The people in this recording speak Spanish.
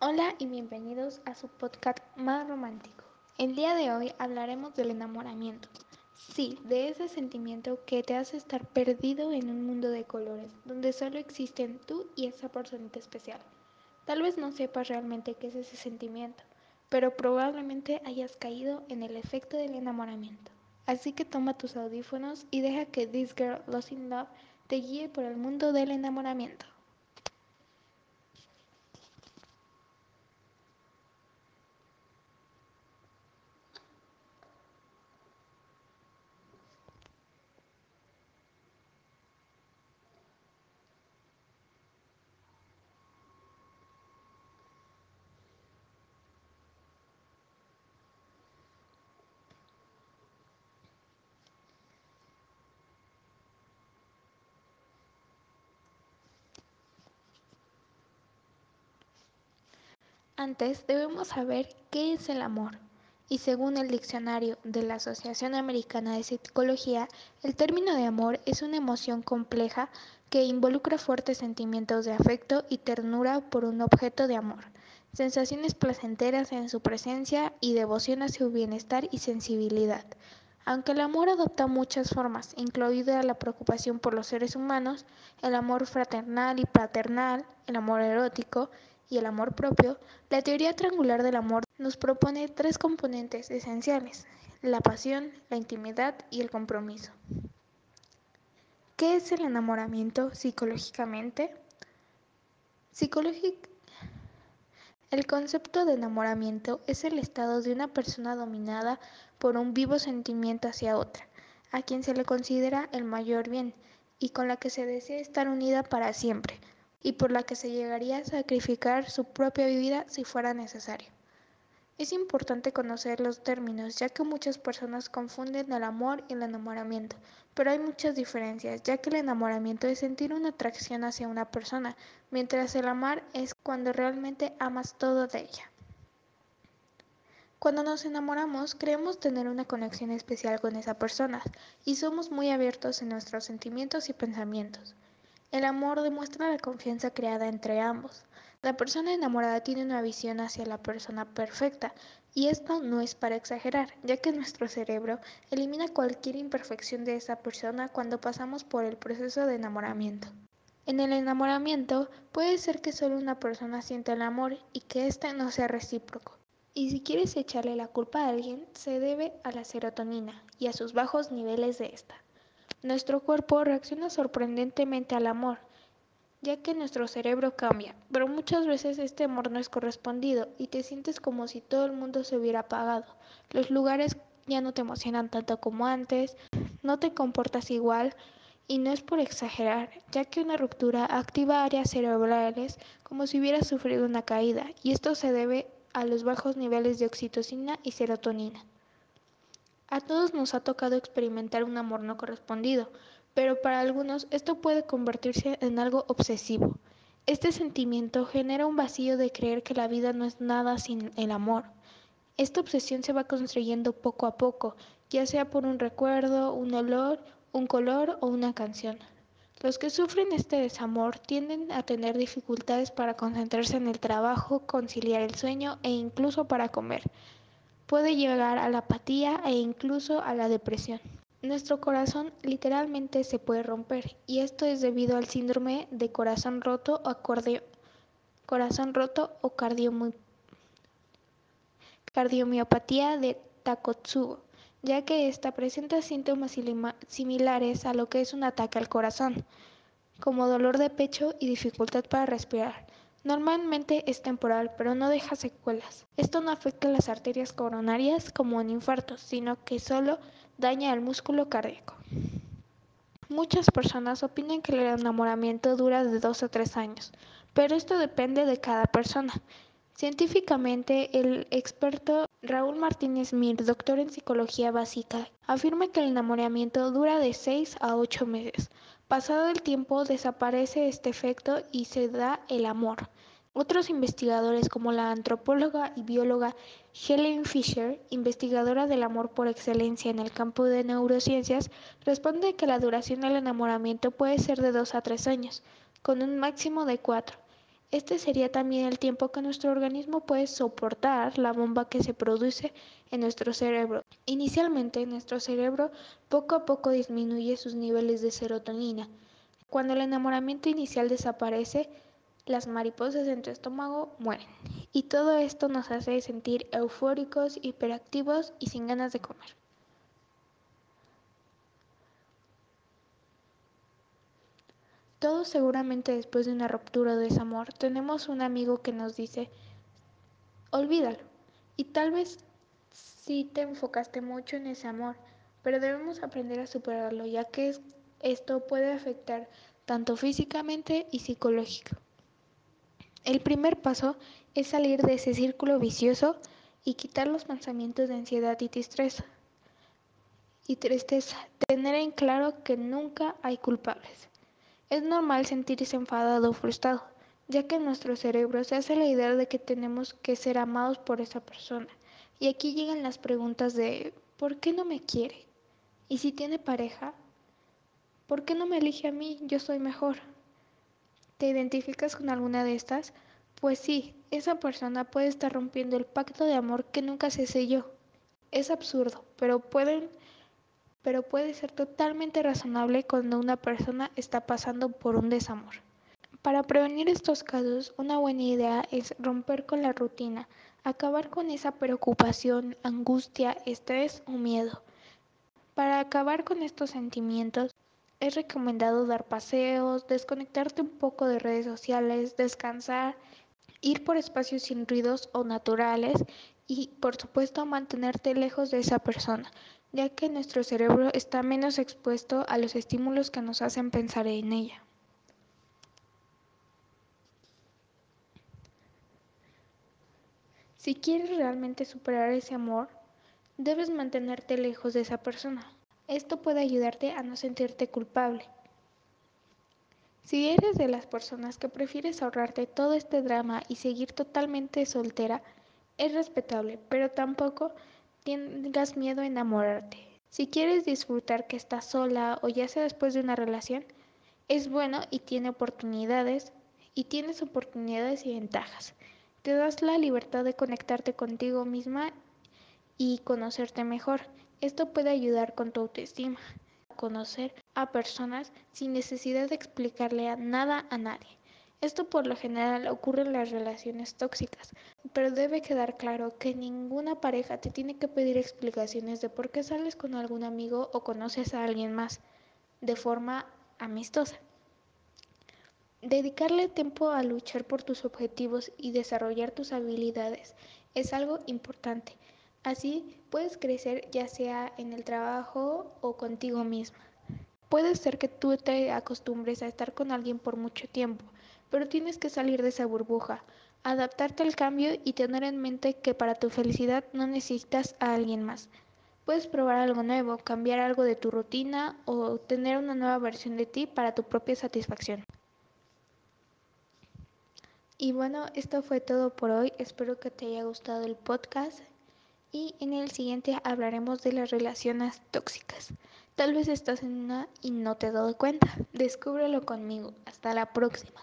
Hola y bienvenidos a su podcast más romántico. El día de hoy hablaremos del enamoramiento. Sí, de ese sentimiento que te hace estar perdido en un mundo de colores, donde solo existen tú y esa personita especial. Tal vez no sepas realmente qué es ese sentimiento, pero probablemente hayas caído en el efecto del enamoramiento. Así que toma tus audífonos y deja que This Girl Lost in Love te guíe por el mundo del enamoramiento. Antes debemos saber qué es el amor. Y según el diccionario de la Asociación Americana de Psicología, el término de amor es una emoción compleja que involucra fuertes sentimientos de afecto y ternura por un objeto de amor, sensaciones placenteras en su presencia y devoción a su bienestar y sensibilidad. Aunque el amor adopta muchas formas, incluida la preocupación por los seres humanos, el amor fraternal y paternal, el amor erótico, y el amor propio, la teoría triangular del amor nos propone tres componentes esenciales, la pasión, la intimidad y el compromiso. ¿Qué es el enamoramiento psicológicamente? Psicológic el concepto de enamoramiento es el estado de una persona dominada por un vivo sentimiento hacia otra, a quien se le considera el mayor bien y con la que se desea estar unida para siempre, y por la que se llegaría a sacrificar su propia vida si fuera necesario. Es importante conocer los términos, ya que muchas personas confunden el amor y el enamoramiento, pero hay muchas diferencias, ya que el enamoramiento es sentir una atracción hacia una persona, mientras el amar es cuando realmente amas todo de ella. Cuando nos enamoramos, creemos tener una conexión especial con esa persona y somos muy abiertos en nuestros sentimientos y pensamientos. El amor demuestra la confianza creada entre ambos. La persona enamorada tiene una visión hacia la persona perfecta, y esto no es para exagerar, ya que nuestro cerebro elimina cualquier imperfección de esa persona cuando pasamos por el proceso de enamoramiento. En el enamoramiento puede ser que solo una persona sienta el amor y que éste no sea recíproco. Y si quieres echarle la culpa a alguien, se debe a la serotonina y a sus bajos niveles de esta. Nuestro cuerpo reacciona sorprendentemente al amor, ya que nuestro cerebro cambia, pero muchas veces este amor no es correspondido y te sientes como si todo el mundo se hubiera apagado. Los lugares ya no te emocionan tanto como antes, no te comportas igual y no es por exagerar, ya que una ruptura activa áreas cerebrales como si hubieras sufrido una caída y esto se debe a los bajos niveles de oxitocina y serotonina. A todos nos ha tocado experimentar un amor no correspondido, pero para algunos esto puede convertirse en algo obsesivo. Este sentimiento genera un vacío de creer que la vida no es nada sin el amor. Esta obsesión se va construyendo poco a poco, ya sea por un recuerdo, un olor, un color o una canción. Los que sufren este desamor tienden a tener dificultades para concentrarse en el trabajo, conciliar el sueño e incluso para comer puede llegar a la apatía e incluso a la depresión. Nuestro corazón literalmente se puede romper y esto es debido al síndrome de corazón roto o, corazón roto o cardiomiopatía de Takotsubo, ya que esta presenta síntomas similares a lo que es un ataque al corazón, como dolor de pecho y dificultad para respirar. Normalmente es temporal, pero no deja secuelas. Esto no afecta las arterias coronarias como un infarto, sino que solo daña el músculo cardíaco. Muchas personas opinan que el enamoramiento dura de dos a tres años, pero esto depende de cada persona. Científicamente, el experto Raúl Martínez Mir, doctor en psicología básica, afirma que el enamoramiento dura de 6 a 8 meses. Pasado el tiempo desaparece este efecto y se da el amor. Otros investigadores como la antropóloga y bióloga Helen Fisher, investigadora del amor por excelencia en el campo de neurociencias, responde que la duración del enamoramiento puede ser de 2 a 3 años, con un máximo de 4. Este sería también el tiempo que nuestro organismo puede soportar la bomba que se produce en nuestro cerebro. Inicialmente, nuestro cerebro poco a poco disminuye sus niveles de serotonina. Cuando el enamoramiento inicial desaparece, las mariposas en tu estómago mueren. Y todo esto nos hace sentir eufóricos, hiperactivos y sin ganas de comer. Todos seguramente después de una ruptura o desamor tenemos un amigo que nos dice, olvídalo. Y tal vez sí te enfocaste mucho en ese amor, pero debemos aprender a superarlo ya que esto puede afectar tanto físicamente y psicológico. El primer paso es salir de ese círculo vicioso y quitar los pensamientos de ansiedad y tristeza. Y tristeza, tener en claro que nunca hay culpables. Es normal sentirse enfadado o frustrado, ya que nuestro cerebro se hace la idea de que tenemos que ser amados por esa persona. Y aquí llegan las preguntas de ¿por qué no me quiere? ¿Y si tiene pareja? ¿Por qué no me elige a mí? Yo soy mejor. ¿Te identificas con alguna de estas? Pues sí, esa persona puede estar rompiendo el pacto de amor que nunca se selló. Es absurdo, pero pueden pero puede ser totalmente razonable cuando una persona está pasando por un desamor. Para prevenir estos casos, una buena idea es romper con la rutina, acabar con esa preocupación, angustia, estrés o miedo. Para acabar con estos sentimientos, es recomendado dar paseos, desconectarte un poco de redes sociales, descansar, ir por espacios sin ruidos o naturales y por supuesto mantenerte lejos de esa persona ya que nuestro cerebro está menos expuesto a los estímulos que nos hacen pensar en ella. Si quieres realmente superar ese amor, debes mantenerte lejos de esa persona. Esto puede ayudarte a no sentirte culpable. Si eres de las personas que prefieres ahorrarte todo este drama y seguir totalmente soltera, es respetable, pero tampoco tengas miedo a enamorarte. Si quieres disfrutar que estás sola o ya sea después de una relación, es bueno y tiene oportunidades y tienes oportunidades y ventajas. Te das la libertad de conectarte contigo misma y conocerte mejor. Esto puede ayudar con tu autoestima, conocer a personas sin necesidad de explicarle a nada a nadie. Esto por lo general ocurre en las relaciones tóxicas, pero debe quedar claro que ninguna pareja te tiene que pedir explicaciones de por qué sales con algún amigo o conoces a alguien más de forma amistosa. Dedicarle tiempo a luchar por tus objetivos y desarrollar tus habilidades es algo importante. Así puedes crecer ya sea en el trabajo o contigo misma. Puede ser que tú te acostumbres a estar con alguien por mucho tiempo, pero tienes que salir de esa burbuja, adaptarte al cambio y tener en mente que para tu felicidad no necesitas a alguien más. Puedes probar algo nuevo, cambiar algo de tu rutina o tener una nueva versión de ti para tu propia satisfacción. Y bueno, esto fue todo por hoy. Espero que te haya gustado el podcast y en el siguiente hablaremos de las relaciones tóxicas. Tal vez estás en una y no te has dado cuenta. Descúbrelo conmigo. Hasta la próxima.